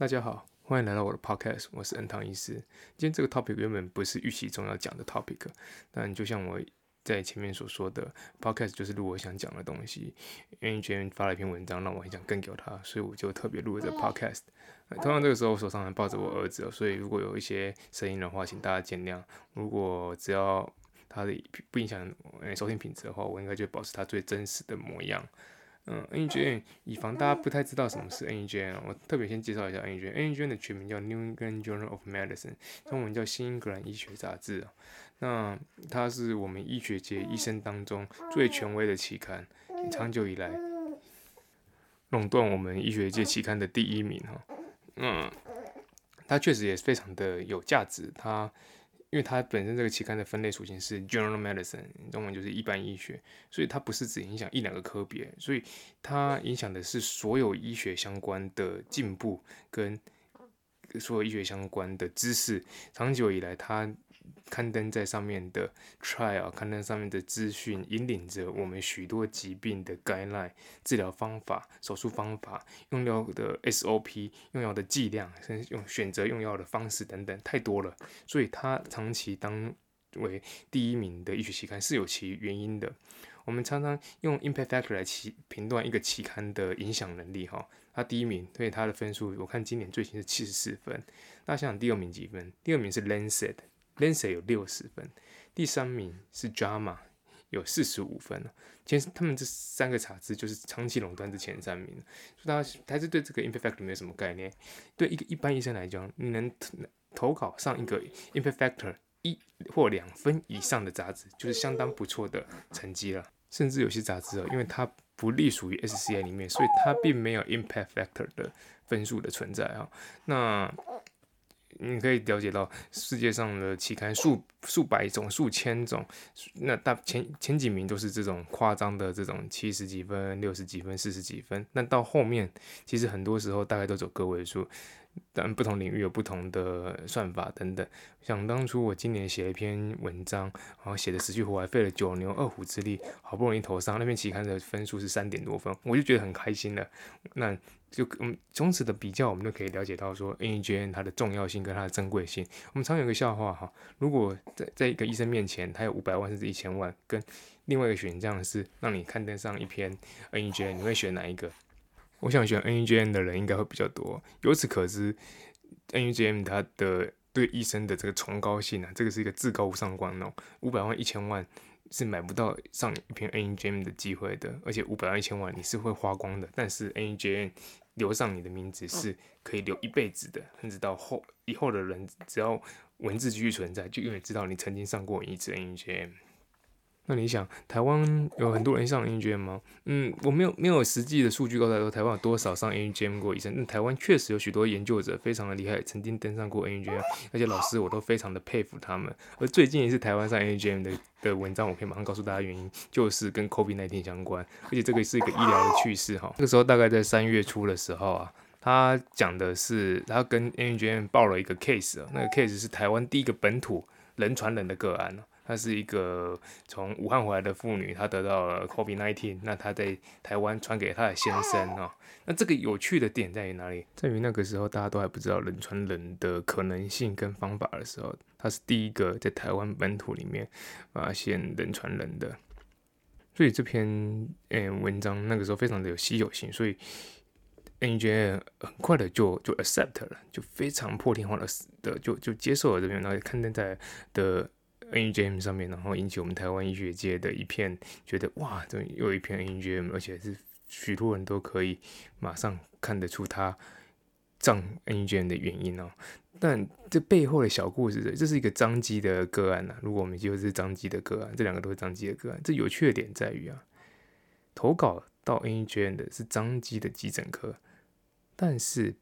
大家好，欢迎来到我的 podcast，我是恩堂医师。今天这个 topic 原本不是预期中要讲的 topic，但就像我在前面所说的，podcast 就是录我想讲的东西。因为 Jane 发了一篇文章，让我很想更给他，所以我就特别录了这 podcast。通常这个时候，我手上还抱着我儿子，所以如果有一些声音的话，请大家见谅。如果只要他的不影响收听品质的话，我应该就保持他最真实的模样。嗯，NEJM，以防大家不太知道什么是 NEJM，我特别先介绍一下 NEJM。NEJM 的全名叫 New England Journal of Medicine，中文叫新英格兰医学杂志啊。那它是我们医学界医生当中最权威的期刊，长久以来垄断我们医学界期刊的第一名哈。嗯，它确实也非常的有价值，它。因为它本身这个期刊的分类属性是 General Medicine，中文就是一般医学，所以它不是只影响一两个科别，所以它影响的是所有医学相关的进步跟所有医学相关的知识。长久以来，它刊登在上面的 trial，刊登上面的资讯，引领着我们许多疾病的 guideline、治疗方法、手术方法、用药的 SOP、用药的剂量，甚至用选择用药的方式等等，太多了。所以它长期当为第一名的医学期刊是有其原因的。我们常常用 impact factor 来评断一个期刊的影响能力，哈，它第一名，所以它的分数我看今年最新是七十四分。那想想第二名几分？第二名是 Lancet。Lancet 有六十分，第三名是 JAMA 有四十五分其实他们这三个杂志就是长期垄断这前三名，所以大家还是对这个 impact factor 没有什么概念。对一个一般医生来讲，你能投稿上一个 impact factor 一或两分以上的杂志，就是相当不错的成绩了。甚至有些杂志哦，因为它不隶属于 SCA 里面，所以它并没有 impact factor 的分数的存在啊。那你可以了解到世界上的期刊数数百种、数千种，那大前前几名都是这种夸张的这种七十几分、六十几分、四十几分，那到后面其实很多时候大概都走个位数。但不同领域有不同的算法等等。想当初我今年写了一篇文章，然后写的死去活来，费了九牛二虎之力，好不容易投上那篇期刊的分数是三点多分，我就觉得很开心了。那就嗯，从此的比较，我们就可以了解到说，NEJM 它的重要性跟它的珍贵性。我们常有个笑话哈，如果在在一个医生面前，他有五百万甚至一千万，跟另外一个选项是让你刊登上一篇 NEJM，你会选哪一个？我想选 NEJM 的人应该会比较多。由此可知，NEJM 它的对医生的这个崇高性啊，这个是一个至高无上光哦。五百万、一千万是买不到上一篇 NEJM 的机会的，而且五百万、一千万你是会花光的。但是 NEJM 留上你的名字是可以留一辈子的，甚至到后以后的人只要文字继续存在，就永远知道你曾经上过一次 NEJM。那你想，台湾有很多人上 NGM 吗？嗯，我没有没有实际的数据告诉说台湾有多少上 NGM 过医生。那台湾确实有许多研究者非常的厉害，曾经登上过 NGM，而且老师我都非常的佩服他们。而最近一次台湾上 NGM 的的文章，我可以马上告诉大家原因，就是跟 COVID-19 相关，而且这个是一个医疗的趋势哈。那个时候大概在三月初的时候啊，他讲的是他跟 NGM 报了一个 case，那个 case 是台湾第一个本土人传人的个案她是一个从武汉回来的妇女，她得到了 COVID-19，那她在台湾传给她的先生啊。那这个有趣的点在于哪里？在于那个时候大家都还不知道人传人的可能性跟方法的时候，她是第一个在台湾本土里面发现人传人的。所以这篇嗯文章那个时候非常的有稀有性，所以 NGA 很快的就就 accept 了，就非常破天荒的的就就接受了这篇，然后刊登在的。NGM 上面，然后引起我们台湾医学界的一片觉得哇，这又一篇 NGM，而且是许多人都可以马上看得出它胀 NGM 的原因哦。但这背后的小故事，这是一个张基的个案呐。如果我们就是张基的个案，这两个都是张基的个案。这有趣的点在于啊，投稿到 NGM 的是张基的急诊科，但是。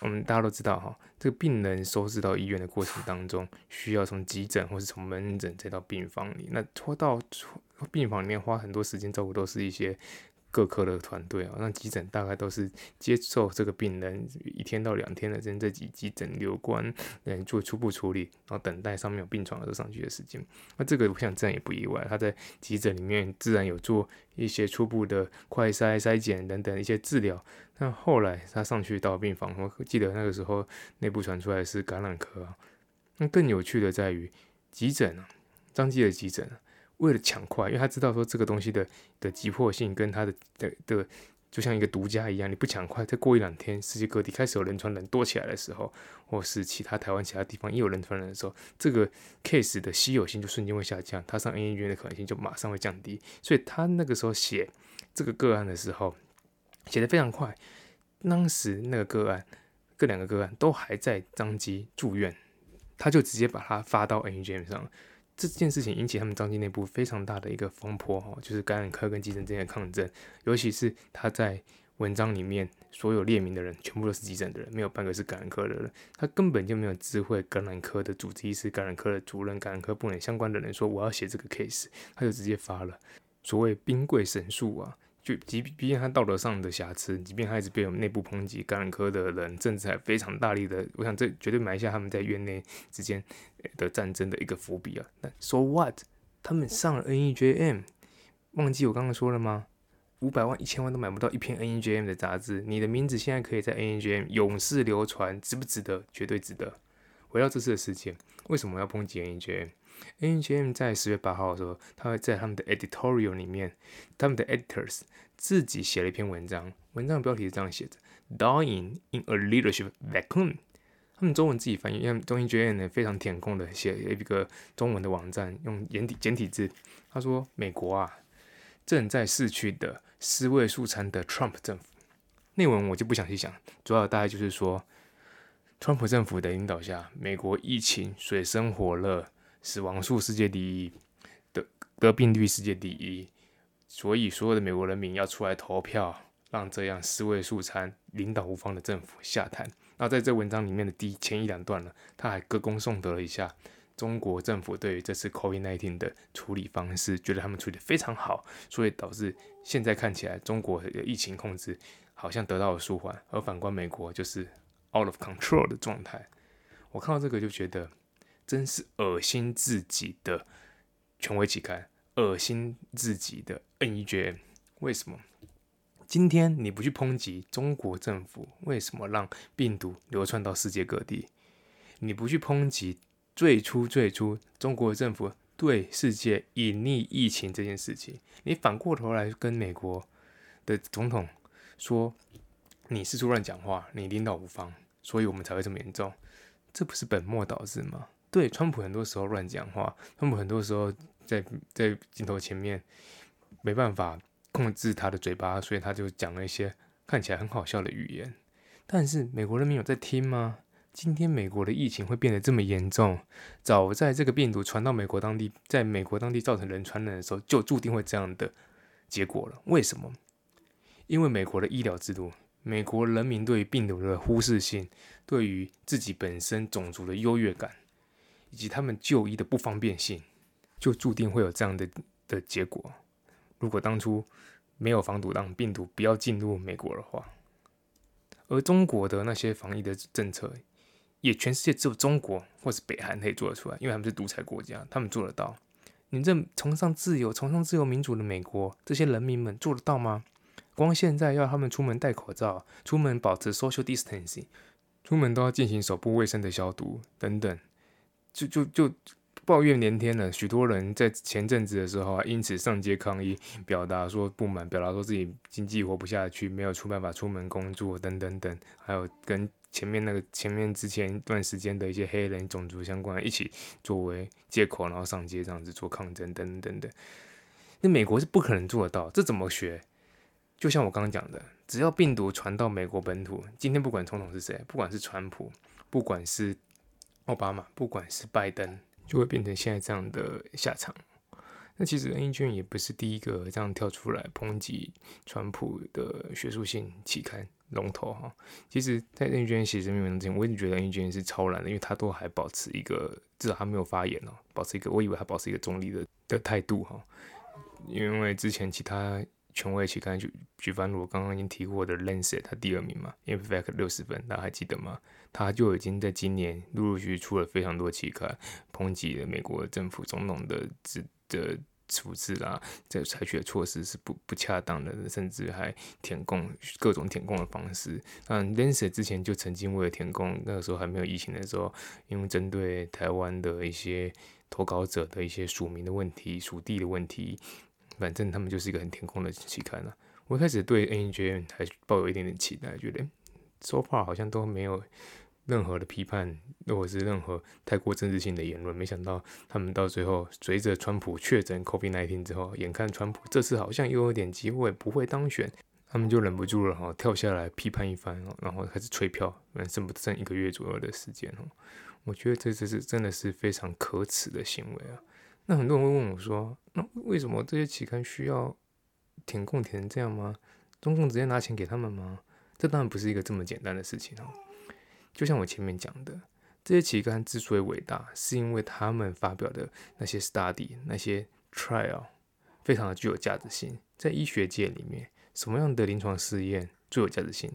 我们大家都知道哈，这个病人收治到医院的过程当中，需要从急诊或是从门诊再到病房里。那拖到病房里面花很多时间照顾，都是一些各科的团队啊，那急诊大概都是接受这个病人一天到两天的在这急急诊留观，嗯，做初步处理，然后等待上面有病床的时候上去的时间。那这个我想这样也不意外，他在急诊里面自然有做一些初步的快筛、筛检等等一些治疗。那后来他上去到病房，我记得那个时候内部传出来是感染科啊。那更有趣的在于急诊啊，张基的急诊。为了抢快，因为他知道说这个东西的的急迫性跟他的的的，就像一个独家一样，你不抢快，再过一两天，世界各地开始有人传人多起来的时候，或是其他台湾其他地方也有人传人的时候，这个 case 的稀有性就瞬间会下降，他上 N E 院的可能性就马上会降低。所以他那个时候写这个个案的时候，写的非常快。当时那个个案，各两个个案都还在张基住院，他就直接把它发到 N E G M 上。这件事情引起他们张机内部非常大的一个风波哈，就是感染科跟急诊之间的抗争，尤其是他在文章里面所有列名的人全部都是急诊的人，没有半个是感染科的人，他根本就没有智慧感染科的主治医师、感染科的主任、感染科部门相关的人说我要写这个 case，他就直接发了。所谓兵贵神速啊。就即即便他道德上的瑕疵，即便他一直被我们内部抨击，感染科的人甚至还非常大力的，我想这绝对埋下他们在院内之间的战争的一个伏笔啊。那 So what？他们上了 NEJM，忘记我刚刚说了吗？五百万、一千万都买不到一篇 NEJM 的杂志，你的名字现在可以在 NEJM 永世流传，值不值得？绝对值得。回到这次的事件，为什么要抨击 NEJM？NEJM？NGM 在十月八号的时候，他会在他们的 editorial 里面，他们的 editors 自己写了一篇文章，文章的标题是这样写的：Dying in a leadership vacuum。他们中文自己翻译，因为中英 GM 呢非常填空的写一个中文的网站，用简体简体字。他说：“美国啊，正在逝去的尸位素餐的 Trump 政府。”内文我就不详细讲，主要大概就是说，川普政府的领导下，美国疫情水深火热。死亡数世界第一，得得病率世界第一，所以所有的美国人民要出来投票，让这样四位数餐、领导无方的政府下台。那在这文章里面的第前一两段呢，他还歌功颂德了一下中国政府对于这次 COVID-19 的处理方式，觉得他们处理的非常好，所以导致现在看起来中国的疫情控制好像得到了舒缓，而反观美国就是 out of control 的状态。我看到这个就觉得。真是恶心自己的权威期刊，恶心自己的 NEJM。为什么今天你不去抨击中国政府？为什么让病毒流窜到世界各地？你不去抨击最初最初中国政府对世界隐匿疫情这件事情？你反过头来跟美国的总统说你是出乱讲话，你领导无方，所以我们才会这么严重？这不是本末倒置吗？对，川普很多时候乱讲话，川普很多时候在在镜头前面没办法控制他的嘴巴，所以他就讲了一些看起来很好笑的语言。但是美国人民有在听吗？今天美国的疫情会变得这么严重，早在这个病毒传到美国当地，在美国当地造成人传染的时候，就注定会这样的结果了。为什么？因为美国的医疗制度，美国人民对于病毒的忽视性，对于自己本身种族的优越感。以及他们就医的不方便性，就注定会有这样的的结果。如果当初没有防堵，让病毒不要进入美国的话，而中国的那些防疫的政策，也全世界只有中国或是北韩可以做得出来，因为他们是独裁国家，他们做得到。你这崇尚自由、崇尚自由民主的美国，这些人民们做得到吗？光现在要他们出门戴口罩，出门保持 social distancing，出门都要进行手部卫生的消毒等等。就就就抱怨连天了，许多人在前阵子的时候啊，因此上街抗议，表达说不满，表达说自己经济活不下去，没有出办法出门工作等等等，还有跟前面那个前面之前一段时间的一些黑人种族相关一起作为借口，然后上街这样子做抗争等等等。那美国是不可能做得到，这怎么学？就像我刚刚讲的，只要病毒传到美国本土，今天不管总统是谁，不管是川普，不管是。奥巴马，不管是拜登，就会变成现在这样的下场。那其实 N 卷也不是第一个这样跳出来抨击川普的学术性期刊龙头哈。其实，在 N 卷写这篇文章之前，我一直觉得 N 卷是超然的，因为他都还保持一个至少他没有发言哦，保持一个我以为他保持一个中立的的态度哈。因为之前其他权威期刊，就举凡我刚刚已经提过的《Lancet》，它第二名嘛，《Impact》六十分，大家还记得吗？它就已经在今年陆陆续续出了非常多期刊，抨击了美国政府总统的这的处置啦，在采取的措施是不不恰当的，甚至还填供各种填供的方式。但，《Lancet》之前就曾经为了填供，那个时候还没有疫情的时候，因为针对台湾的一些投稿者的一些署名的问题、属地的问题。反正他们就是一个很填空的期刊了。我一开始对 NJ 还抱有一点点期待，觉得 so far 好像都没有任何的批判，或者是任何太过政治性的言论。没想到他们到最后，随着川普确诊 COVID-19 之后，眼看川普这次好像又有点机会不会当选，他们就忍不住了哈，跳下来批判一番，然后开始催票，剩不剩一个月左右的时间哦。我觉得这这是真的是非常可耻的行为啊。那很多人会问我说：“那为什么这些期刊需要填供填成这样吗？中共直接拿钱给他们吗？这当然不是一个这么简单的事情哦。就像我前面讲的，这些期刊之所以伟大，是因为他们发表的那些 study、那些 trial 非常的具有价值性。在医学界里面，什么样的临床试验最有价值性？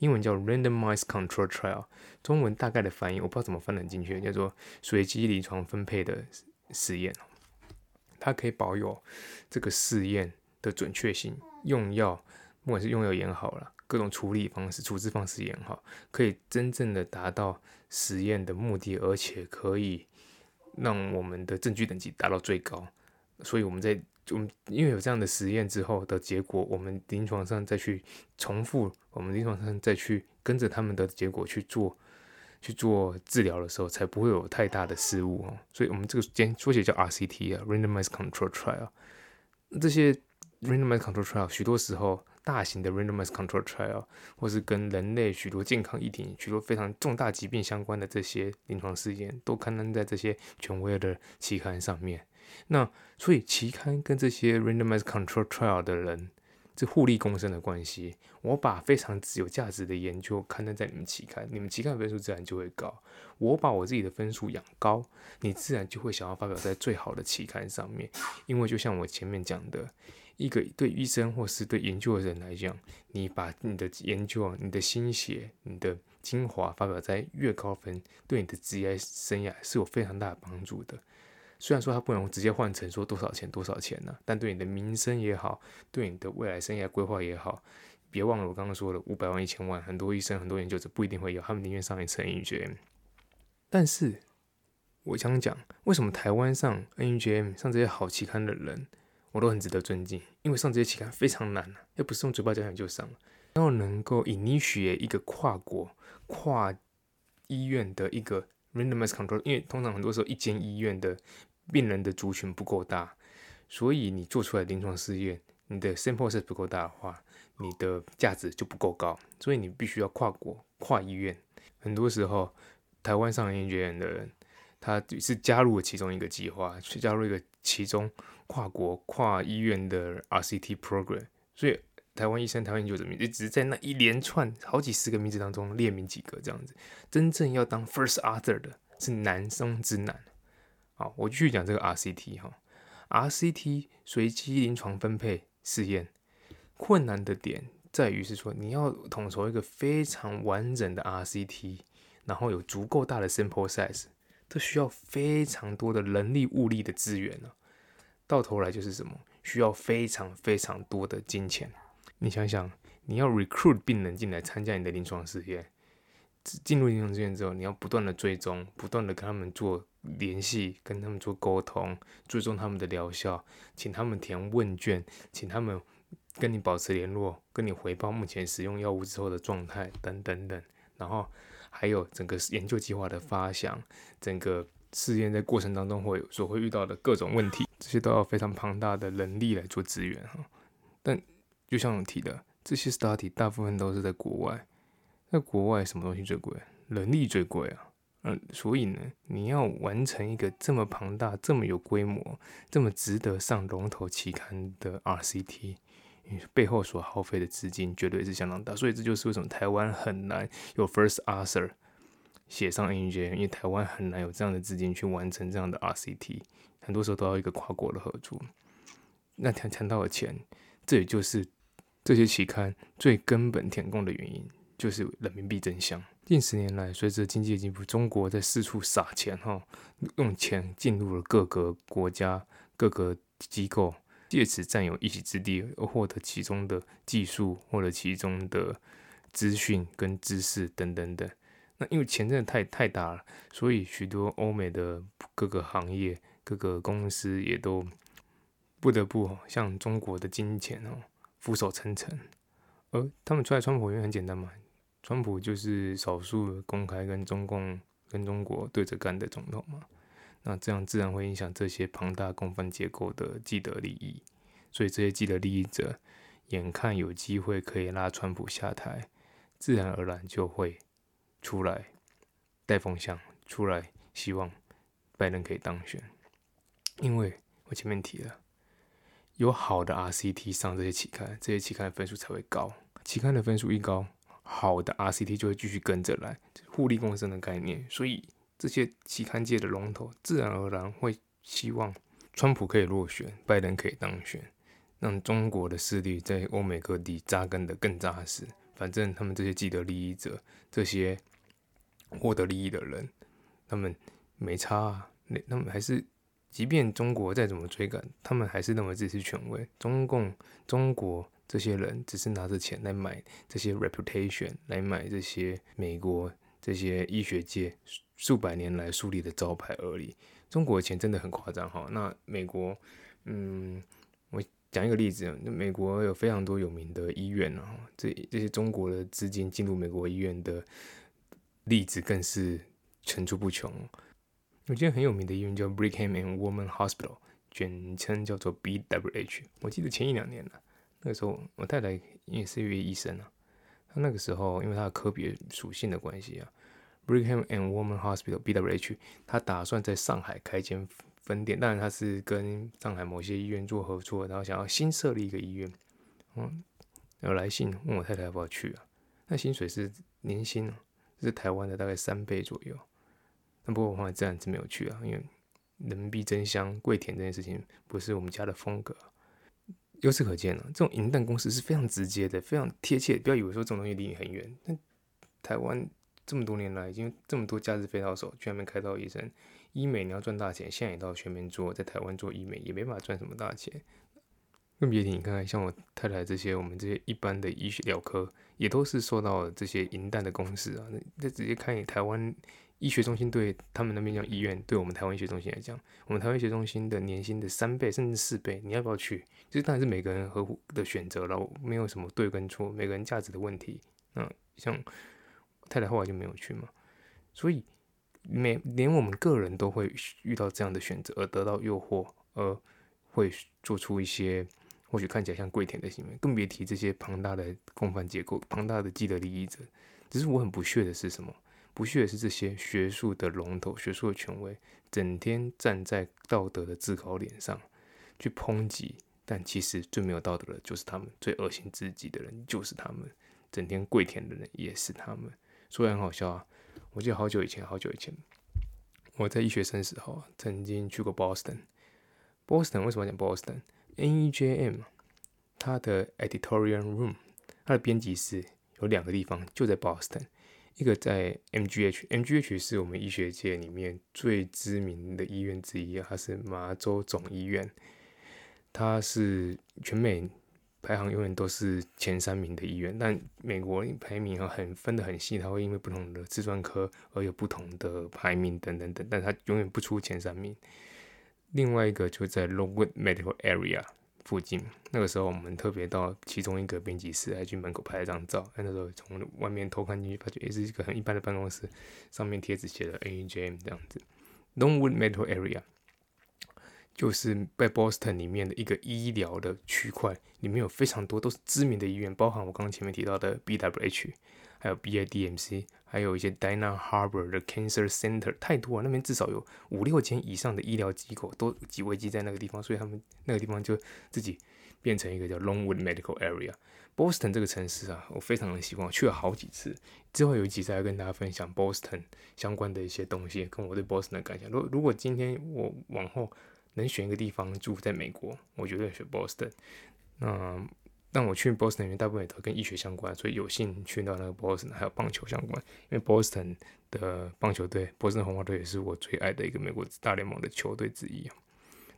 英文叫 randomized control trial，中文大概的翻译我不知道怎么翻得很精确，叫做随机临床分配的实验。”它可以保有这个试验的准确性，用药不管是用药也好了，各种处理方式、处置方式也好，可以真正的达到实验的目的，而且可以让我们的证据等级达到最高。所以我们在我们因为有这样的实验之后的结果，我们临床上再去重复，我们临床上再去跟着他们的结果去做。去做治疗的时候，才不会有太大的失误哦。所以，我们这个简缩写叫 RCT 啊，Randomized Control Trial。这些 Randomized Control Trial 许多时候，大型的 Randomized Control Trial，或是跟人类许多健康议题、许多非常重大疾病相关的这些临床试验，都刊登在这些权威的期刊上面。那所以，期刊跟这些 Randomized Control Trial 的人。是互利共生的关系。我把非常有价值的研究刊登在你们期刊，你们期刊分数自然就会高。我把我自己的分数养高，你自然就会想要发表在最好的期刊上面。因为就像我前面讲的，一个对医生或是对研究的人来讲，你把你的研究、你的心血、你的精华发表在越高分，对你的职业生涯是有非常大的帮助的。虽然说它不能直接换成说多少钱多少钱呢，但对你的民生也好，对你的未来生涯规划也好，别忘了我刚刚说的五百万一千万，很多医生很多研究者不一定会有，他们宁愿上一次 NGM。但是我想讲，为什么台湾上 NGM 上这些好期刊的人，我都很值得尊敬，因为上这些期刊非常难啊，又不是用嘴巴讲讲就上了，要能够 initiate 一个跨国跨医院的一个 randomized control，因为通常很多时候一间医院的病人的族群不够大，所以你做出来临床试验，你的 sample size 不够大的话，你的价值就不够高。所以你必须要跨国、跨医院。很多时候，台湾上研究院的人，他是加入了其中一个计划，去加入一个其中跨国、跨医院的 RCT program。所以台湾医生、台湾研究者名字，只是在那一连串好几十个名字当中列名几个这样子。真正要当 first author 的是男生之男。好，我继续讲这个 RCT 哈，RCT 随机临床分配试验，困难的点在于是说你要统筹一个非常完整的 RCT，然后有足够大的 sample size，这需要非常多的人力物力的资源呢。到头来就是什么？需要非常非常多的金钱。你想想，你要 recruit 病人进来参加你的临床试验。进入临床试验之后，你要不断的追踪，不断的跟他们做联系，跟他们做沟通，追踪他们的疗效，请他们填问卷，请他们跟你保持联络，跟你回报目前使用药物之后的状态等等等。然后还有整个研究计划的发想，整个试验在过程当中会所会遇到的各种问题，这些都要非常庞大的人力来做资源哈。但就像我提的，这些 study 大部分都是在国外。在国外，什么东西最贵？人力最贵啊！嗯，所以呢，你要完成一个这么庞大、这么有规模、这么值得上龙头期刊的 RCT，背后所耗费的资金绝对是相当大。所以这就是为什么台湾很难有 First Author 写上 NJ，因为台湾很难有这样的资金去完成这样的 RCT，很多时候都要一个跨国的合作。那谈谈到了钱。这也就是这些期刊最根本填供的原因，就是人民币真香。近十年来，随着经济的进步，中国在四处撒钱，哈，用钱进入了各个国家、各个机构，借此占有一席之地，而获得其中的技术或者其中的资讯跟知识等等等。那因为钱真的太太大了，所以许多欧美的各个行业、各个公司也都不得不向中国的金钱哦俯首称臣。而他们出来川普，因很简单嘛，川普就是少数公开跟中共、跟中国对着干的总统嘛。那这样自然会影响这些庞大公犯结构的既得利益，所以这些既得利益者眼看有机会可以拉川普下台，自然而然就会。出来带风向，出来希望拜登可以当选，因为我前面提了，有好的 RCT 上这些期刊，这些期刊的分数才会高。期刊的分数一高，好的 RCT 就会继续跟着来，互利共生的概念。所以这些期刊界的龙头，自然而然会希望川普可以落选，拜登可以当选，让中国的势力在欧美各地扎根的更扎实。反正他们这些既得利益者，这些获得利益的人，他们没差啊。那他们还是，即便中国再怎么追赶，他们还是认为自己是权威。中共、中国这些人只是拿着钱来买这些 reputation，来买这些美国这些医学界数百年来树立的招牌而已。中国的钱真的很夸张哈。那美国，嗯。我讲一个例子，那美国有非常多有名的医院啊，这这些中国的资金进入美国医院的例子更是层出不穷。有间很有名的医院叫 Brigham and Women Hospital，简称叫做 BWH。我记得前一两年了，那个时候我太太也是一位医生啊，她那个时候因为她的科别属性的关系啊，Brigham and Women Hospital BWH，她打算在上海开间。分店，当然他是跟上海某些医院做合作，然后想要新设立一个医院，嗯，有来信问我太太要不要去啊？那薪水是年薪，是台湾的大概三倍左右。那不过我后来自然是没有去啊，因为人民币真香，跪舔这件事情不是我们家的风格。由此可见呢，这种银弹公司是非常直接的，非常贴切。不要以为说这种东西离你很远，但台湾这么多年来，已经这么多价值飞到手，居然没开到医生。医美你要赚大钱，现在也到全民做，在台湾做医美也没办法赚什么大钱。更别提你看看，像我太太这些，我们这些一般的医学疗科，也都是受到这些银弹的攻势啊。那那直接看台湾医学中心对他们那边叫医院，对我们台湾医学中心来讲，我们台湾医学中心的年薪的三倍甚至四倍，你要不要去？这当然是每个人合乎的选择了，没有什么对跟错，每个人价值的问题。那像太太后来就没有去嘛，所以。每连我们个人都会遇到这样的选择，而得到诱惑，而会做出一些或许看起来像跪舔的行为，更别提这些庞大的共犯结构、庞大的既得利益者。只是我很不屑的是什么？不屑的是这些学术的龙头、学术的权威，整天站在道德的制高点上去抨击，但其实最没有道德的就是他们，最恶心自己的人就是他们，整天跪舔的人也是他们。说来很好笑啊。我记得好久以前，好久以前，我在医学生时候曾经去过 Boston。Boston 为什么讲 Boston？N E J M，它的 editorial room，它的编辑室有两个地方，就在 Boston。一个在 MGH，MGH 是我们医学界里面最知名的医院之一，它是麻州总医院，它是全美。排行永远都是前三名的医院，但美国排名很分得很细，它会因为不同的自专科而有不同的排名等等等，但它永远不出前三名。另外一个就在 Longwood Medical Area 附近，那个时候我们特别到其中一个编辑室，还去门口拍了张照。那时候从外面偷看进去，发觉也是一个很一般的办公室，上面贴纸写的 AEJM 这样子。Longwood Medical Area。就是在 Boston 里面的一个医疗的区块，里面有非常多都是知名的医院，包含我刚刚前面提到的 BWH，还有 BIDMC，还有一些 Dana Harbor 的 Cancer Center，太多了，那边至少有五六间以上的医疗机构都集围集在那个地方，所以他们那个地方就自己变成一个叫 Longwood Medical Area。Boston 这个城市啊，我非常的喜欢，去了好几次，之后有一集再跟大家分享 Boston 相关的一些东西，跟我对 Boston 的感想。如如果今天我往后。能选一个地方住在美国，我绝对选 Boston。那但我去 Boston 因为大部分也都跟医学相关，所以有幸去到那个 Boston，还有棒球相关。因为 Boston 的棒球队，波士顿红袜队也是我最爱的一个美国大联盟的球队之一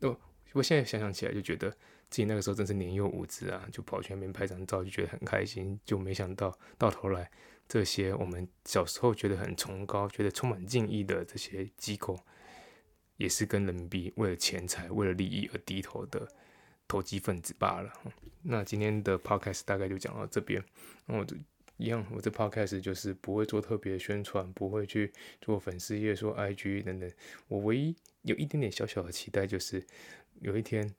那。我现在想想起来就觉得自己那个时候真是年幼无知啊，就跑去那边拍张照，就觉得很开心。就没想到到头来，这些我们小时候觉得很崇高、觉得充满敬意的这些机构，也是跟人民币为了钱财、为了利益而低头的。投机分子罢了。那今天的 podcast 大概就讲到这边。那我就一样，我这 podcast 就是不会做特别宣传，不会去做粉丝页、说 IG 等等。我唯一有一点点小小的期待，就是有一天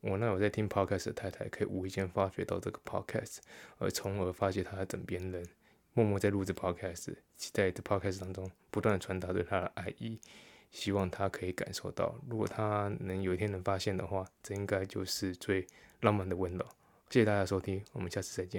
我那有在听 podcast 的太太可以无意间发觉到这个 podcast，而从而发掘她的枕边人默默在录制 podcast，期待这 podcast 当中不断的传达对她的爱意。希望他可以感受到，如果他能有一天能发现的话，这应该就是最浪漫的温柔。谢谢大家收听，我们下次再见。